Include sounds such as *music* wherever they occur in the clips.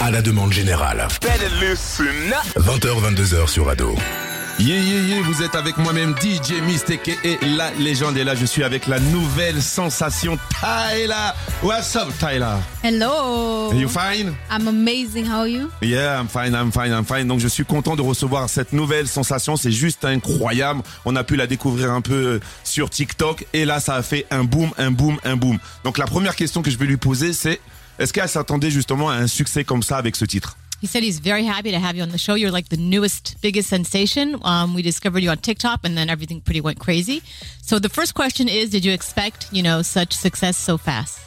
À la demande générale. 20h, 22h sur Ado. Yeah, yeah, yeah, vous êtes avec moi-même DJ Mistake et la légende est là. Je suis avec la nouvelle sensation Tyla. What's up, Tyla? Hello. Are you fine? I'm amazing. How are you? Yeah, I'm fine, I'm fine, I'm fine. Donc je suis content de recevoir cette nouvelle sensation. C'est juste incroyable. On a pu la découvrir un peu euh, sur TikTok et là ça a fait un boom, un boom, un boom. Donc la première question que je vais lui poser c'est est-ce qu'elle s'attendait justement à un succès comme ça avec ce titre? He said he's very happy to have you on the show. You're like the newest, biggest sensation. Um, we discovered you on TikTok, and then everything pretty went crazy. So the first question is, did you expect, you know, such success so fast?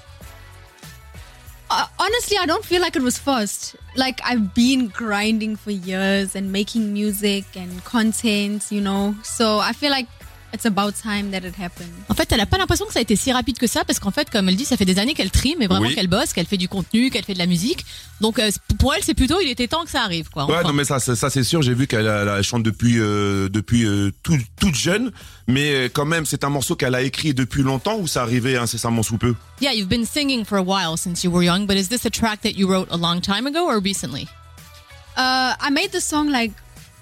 Uh, honestly, I don't feel like it was forced. Like I've been grinding for years and making music and content, you know. So I feel like it's about time that it happened. En fait, elle a pas l'impression que ça a été si rapide que ça, parce qu'en fait, comme elle dit, ça fait des années qu'elle trime, et vraiment Oui. qu'elle bosse, qu'elle fait du contenu, qu'elle fait de la musique. Donc euh, pour elle, c'est plutôt, il était temps que ça arrive, quoi. Ouais, Enfin. non mais ça, ça, ça, c'est sûr. J'ai vu qu'elle elle, elle chante depuis euh, depuis euh, tout- toute jeune, mais euh, quand même c'est un morceau qu'elle a écrit depuis longtemps ou ça arrivait incessamment sous peu? Yeah, you've been singing for a while since you were young, but is this a track that you wrote a long time ago or recently? Uh, I made the song like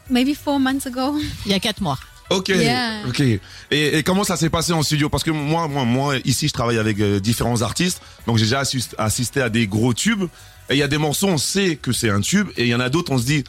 maybe four months ago. Il y a quatre mois. Ok, Yeah. ok. Et, et comment ça s'est passé en studio? Parce que moi, moi, moi, ici, je travaille avec euh, différents artistes, donc j'ai déjà assis- assisté à des gros tubes. Et il y a des morceaux, on sait que c'est un tube, et il y en a d'autres, on se dit,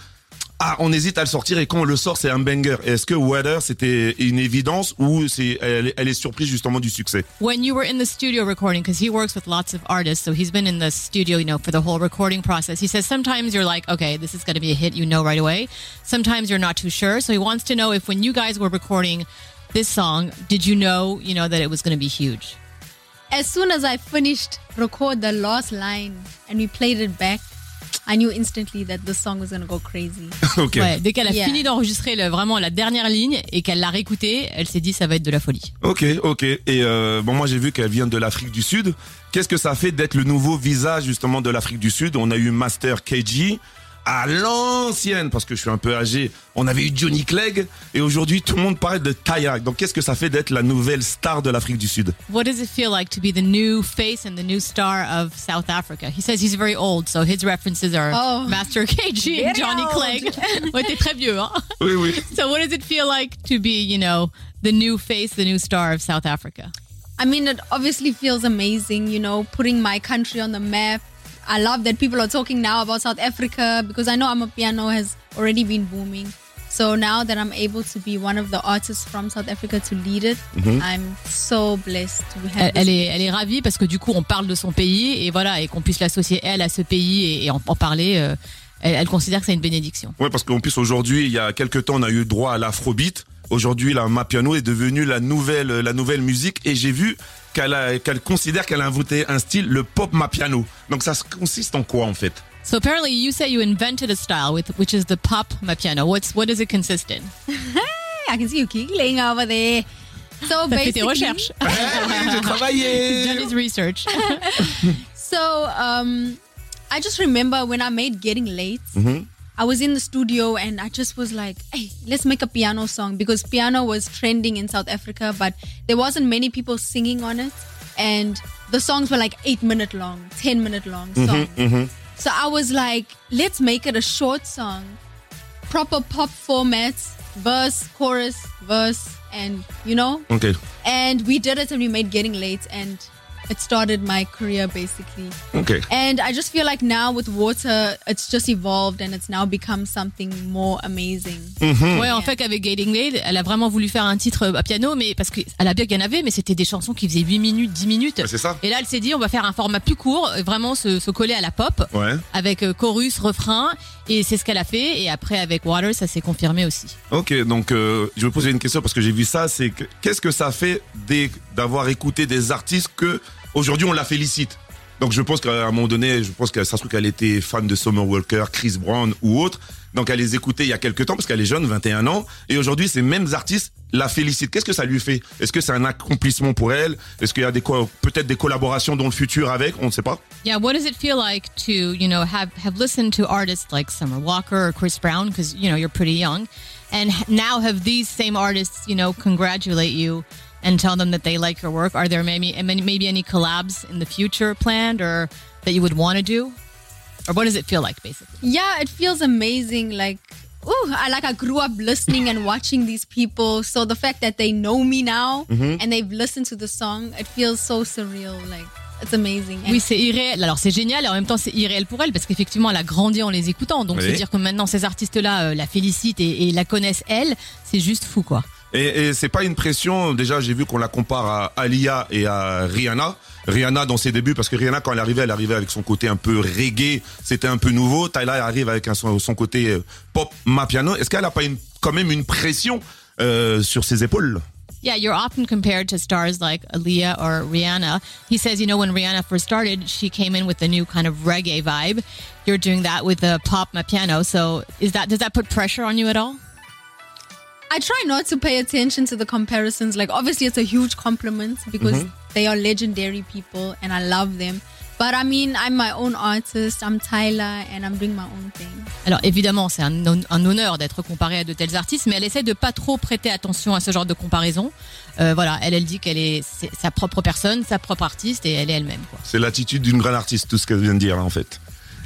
ah, on hésite à le sortir, et quand on le sort, c'est un banger. Est-ce que Weather, c'était une évidence ou c'est, elle, elle est surprise justement du succès? When you were in the studio recording because he works with lots of artists so he's been in the studio you know for the whole recording process. He says sometimes you're like okay this is going to be a hit you know right away. Sometimes you're not too sure so he wants to know if when you guys were recording this song did you know you know that it was going to be huge? As soon as I finished record the last line and we played it back, I knew instantly that the song was gonna go crazy. *laughs* Ok. ouais dès qu'elle a Yeah. fini d'enregistrer le- vraiment la dernière ligne et qu'elle l'a réécoutée elle s'est dit ça va être de la folie Ok, ok. Et euh, bon, moi j'ai vu qu'elle vient de l'Afrique du Sud. Qu'est-ce que ça fait d'être le nouveau visage justement de l'Afrique du Sud? On a eu Master KG à l'ancienne, parce que je suis un peu âgé. On avait eu Johnny Clegg et aujourd'hui tout le monde parle de Taya. Donc qu'est-ce que ça fait d'être la nouvelle star de l'Afrique du Sud? What does it feel like to be the new face and the new star of South Africa? He says he's very old, so his references are Oh. Master KG and Johnny. Clegg. *laughs* ouais, t'es très vieux, hein? Oui, oui. So what does it feel like to be, you know, the new face, the new star of South Africa? I mean, it obviously feels amazing, you know, putting my country on the map. I love that people are talking now about South Africa because I know I'm a piano has already been booming. So now that I'm able to be one of the artists from South Africa to lead it, I'm so blessed to have Elle, elle est, elle est ravie parce que du coup, on parle de son pays et voilà, et qu'on puisse l'associer elle à ce pays et, et en, en parler. euh, elle, elle considère que c'est une bénédiction. Ouais, parce qu'en plus aujourd'hui, il y a quelques temps, on a eu droit à l'afrobeat. Aujourd'hui, la Mapiano est devenue la nouvelle, la nouvelle musique et j'ai vu qu'elle considère qu'elle a inventé un style, le pop Mapiano. Donc ça consiste en quoi en fait? So apparently, you say you invented a style with which is the pop mapiano. What's what does it consist in? *laughs* I can see you giggling over there. So T'as fait tes recherches. *laughs* J'ai He's done travaillé his research. *laughs* So um, I just remember when I made Getting Late, I was in the studio and I just was like, hey, let's make a piano song because piano was trending in South Africa, but there wasn't many people singing on it. And the songs were like eight minute long, 10 minute long mm-hmm, songs. Mm-hmm. So I was like, let's make it a short song, proper pop formats, verse, chorus, verse, and you know, Ok, and we did it and we made Getting Late and it started my career basically. ok. And I just feel like now with water, it's just evolved and it's now become something more amazing. Ouais, en fait, avec Gating Lade, elle a vraiment voulu faire un titre à piano, mais parce qu'elle a bien qu'il y en avait, mais c'était des chansons qui faisaient 8 minutes, 10 minutes. Ouais, c'est ça. Et là, elle s'est dit, on va faire un format plus court, euh, vraiment se, se coller à la pop, Ouais. avec euh, chorus, refrain, et c'est ce qu'elle a fait. Et après, avec Water, ça s'est confirmé aussi. Ok, donc euh, je vais poser une question parce que j'ai vu ça. C'est que- qu'est-ce que ça fait des- d'avoir écouté des artistes que aujourd'hui on la félicite. Donc je pense qu'à un moment donné, je pense que ça se trouve qu'elle était fan de Summer Walker, Chris Brown ou autre. Donc elle les écoutait il y a quelques temps parce qu'elle est jeune, 21 ans, et aujourd'hui ces mêmes artistes la félicitent. Qu'est-ce que ça lui fait? Est-ce que c'est un accomplissement pour elle? Est-ce qu'il y a peut-être des collaborations dans le futur avec? On ne sait pas. Yeah, what does it feel like to, you know, have, have listened to artists like Summer Walker or Chris Brown, because, you know, you're pretty young, and now have these same artists, you know, congratulate you and tell them that they like your work? Are there maybe, maybe any collabs in the future planned or that you would want to do? Or what does it feel like, basically? Yeah, it feels amazing. Like, ooh, I like I grew up listening and watching these people. So the fact that they know me now and they've listened to the song, it feels so surreal. Like, it's amazing. Oui, c'est irréel. Alors c'est génial et en même temps c'est irréel pour elle parce qu'effectivement elle a grandi en les écoutant. Donc Oui. se dire que maintenant ces artistes-là euh, la félicitent et, et la connaissent elle, c'est juste fou quoi. Et, c'est pas une pression. Déjà, j'ai vu qu'on la compare à Alia et à Rihanna. Rihanna dans ses débuts, parce que Rihanna quand elle arrivait, elle arrivait avec son côté un peu reggae. C'était un peu nouveau. Tyler arrive avec son, son côté euh, pop mapiano. Est-ce qu'elle a pas quand même une pression euh, sur ses épaules? Yeah, you're often compared to stars like Aaliyah or Rihanna. He says, you know, when Rihanna first started, she came in with a new kind of reggae vibe. You're doing that with the pop piano. So is that does that put pressure on you at all? I try not to pay attention to the comparisons. Like, obviously, it's a huge compliment because they are legendary people and I love them. But I mean, I'm my own artist. I'm Tyler and I'm doing my own thing. Alors évidemment, c'est un, un honneur d'être comparée à de tels artistes, mais elle essaie de pas trop prêter attention à ce genre de comparaison. Euh, voilà, elle, elle dit qu'elle est c'est sa propre personne, sa propre artiste, et elle est elle-même. quoi. C'est l'attitude d'une grande artiste, tout ce qu'elle vient de dire là, en fait.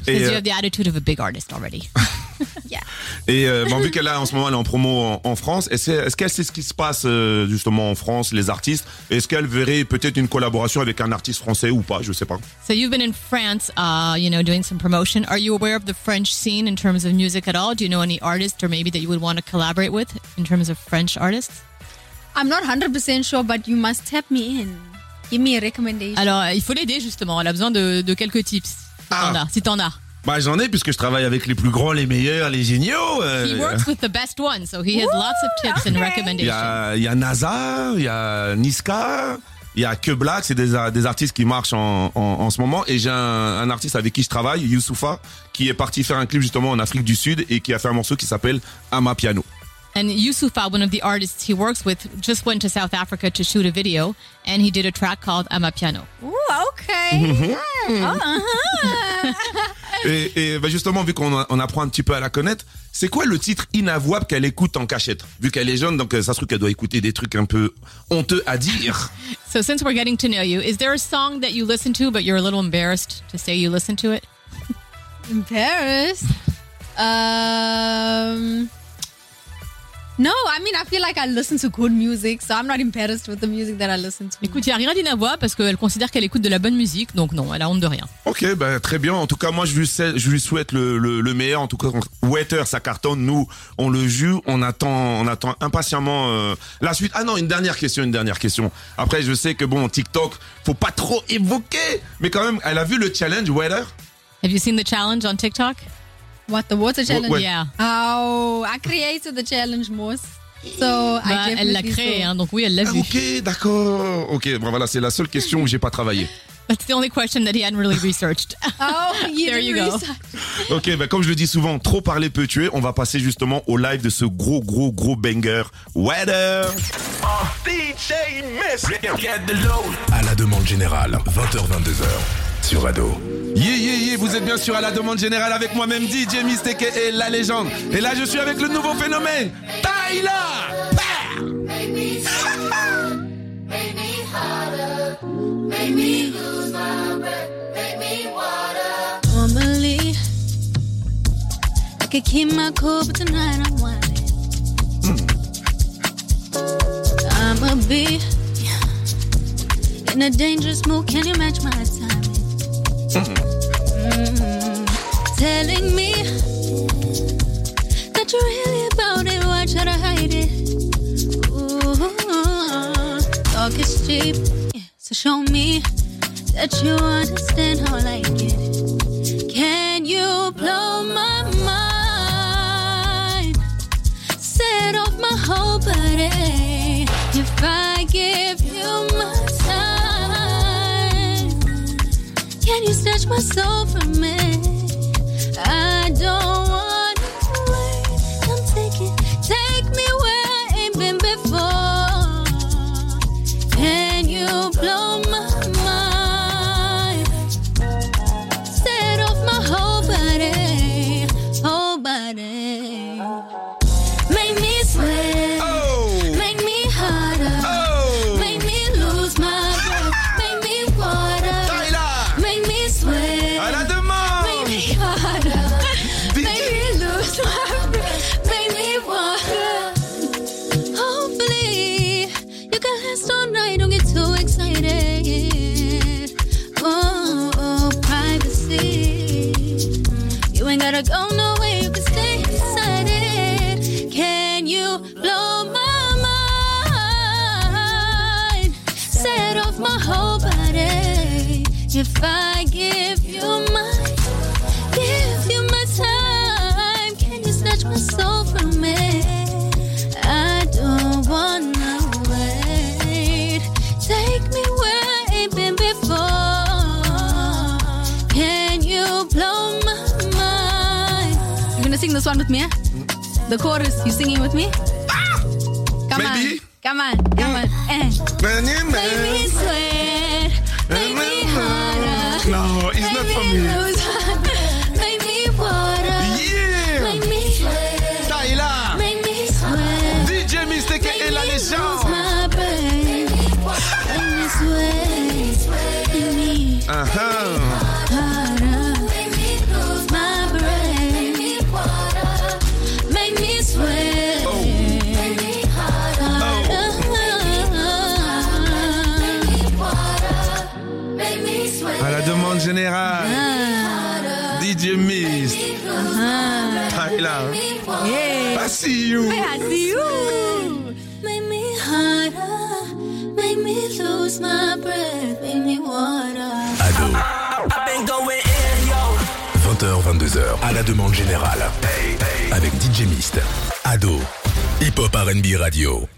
Because Et, you euh, have the attitude of a big artist already. *laughs* *laughs* Yeah. Et euh, bon, vu qu'elle a en ce moment elle est en promo en, en France, est-ce est-ce qu'elle sait ce qui se passe euh, justement en France, les artistes? Est-ce qu'elle verrait peut-être une collaboration avec un artiste français ou pas? Je sais pas. So you've been in France, uh, you know, doing some promotion. Are you aware of the French scene in terms of music at all? Do you know any artists or maybe that you would want to collaborate with in terms of French artists? I'm not 100% sure, but you must tap me in. Give me a recommendation. Alors, il faut l'aider justement. Elle a besoin de, de quelques tips. Si Ah. t'en as. Si t'en as. Bah j'en ai puisque je travaille avec les plus grands, les meilleurs, les géniaux. euh, He works with the best ones, so he has lots of tips and Il y recommendations. a, il y a NASA, il y a Niska, il y a Que Black, c'est des, artistes qui marchent en, en, en ce moment. Et j'ai un, un artiste avec qui je travaille, Youssoufa, qui est parti faire un clip justement en Afrique du Sud et qui a fait un morceau qui s'appelle Ama Piano. And Yusufa, one of the artists he works with, just went to South Africa to shoot a video, and he did a track called Amapiano. Ooh, okay. Oh, uh-huh. *laughs* Et, et bah, justement, vu qu'on on apprend un petit peu à la connaître, c'est quoi le titre inavouable qu'elle écoute en cachette? Vu qu'elle est jeune, donc euh, ça se trouve qu'elle doit écouter des trucs un peu honteux à dire. So, since we're getting to know you, is there a song that you listen to, but you're a little embarrassed to say you listen to it? Embarrassed? Um. No, I mean I feel like I listen to good music, so I'm not embarrassed with the music that I listen to. Écoute, il n'y a rien d'inavouable parce qu'elle considère qu'elle écoute de la bonne musique, donc non, elle a honte de rien. Ok, bah, très bien. En tout cas, moi, je lui, sais- je lui souhaite le, le, le meilleur. En tout cas, Wetter, ça cartonne. Nous, on le joue. On attend, on attend impatiemment euh, la suite. Ah non, une dernière question, une dernière question. Après, je sais que bon, TikTok, faut pas trop évoquer, mais quand même, elle a vu le challenge Wetter. Have you seen the challenge on TikTok? What the water challenge? ouais. Yeah. Oh, I created the challenge, Moss. So Bah, I elle l'a definitely créé, hein, donc oui, elle l'a Ah, vu. ok, d'accord. Ok, bon voilà, c'est la seule question où j'ai pas travaillé. That's the only question that he hadn't really researced. *laughs* Oh, you There you go. research. Ok, bah comme je le dis souvent, trop parler peut tuer. On va passer justement au live de ce gros, gros, gros banger. Weather. DJ Miss. Get the load. À la demande générale, 20h-22h. Sur Ado. Yeah, yeah, vous êtes bien sûr à la demande générale avec moi-même DJ Mistake et la légende. Et là, je suis avec le nouveau phénomène, Tyler. I could keep my cool, but tonight I'm whining. I'm a bee in a dangerous mood. Can you match my timing? Mm, telling me that you're really about it. Why try to hide it? Ooh, talk is cheap, so show me that you understand how I like it. Can you blow my mind? Set off my whole body. If I give you my you snatch my soul from me? I don't my whole body. If I give you my, give you my time, can you snatch my soul from me? I don't wanna wait. Take me where I ain't been before. Can you blow my mind? You gonna sing this one with me? Eh? The chorus, you singing with me? Come Maybe. on, come on, come on. Eh. Make me sweat, make me harder. No, it's not for me me. make me water, Yeah! make me sweat, Taïla! make me sweat. DJ Mistake et la légende! Make me sweat, make me Uh-huh. Taïla. Yeah. I see you! I see you. Make me harder. Make me lose my breath. Make me water. Ado. 20h, 22h, à la demande générale. Avec DJ Mist. Ado. Hip Hop RB Radio.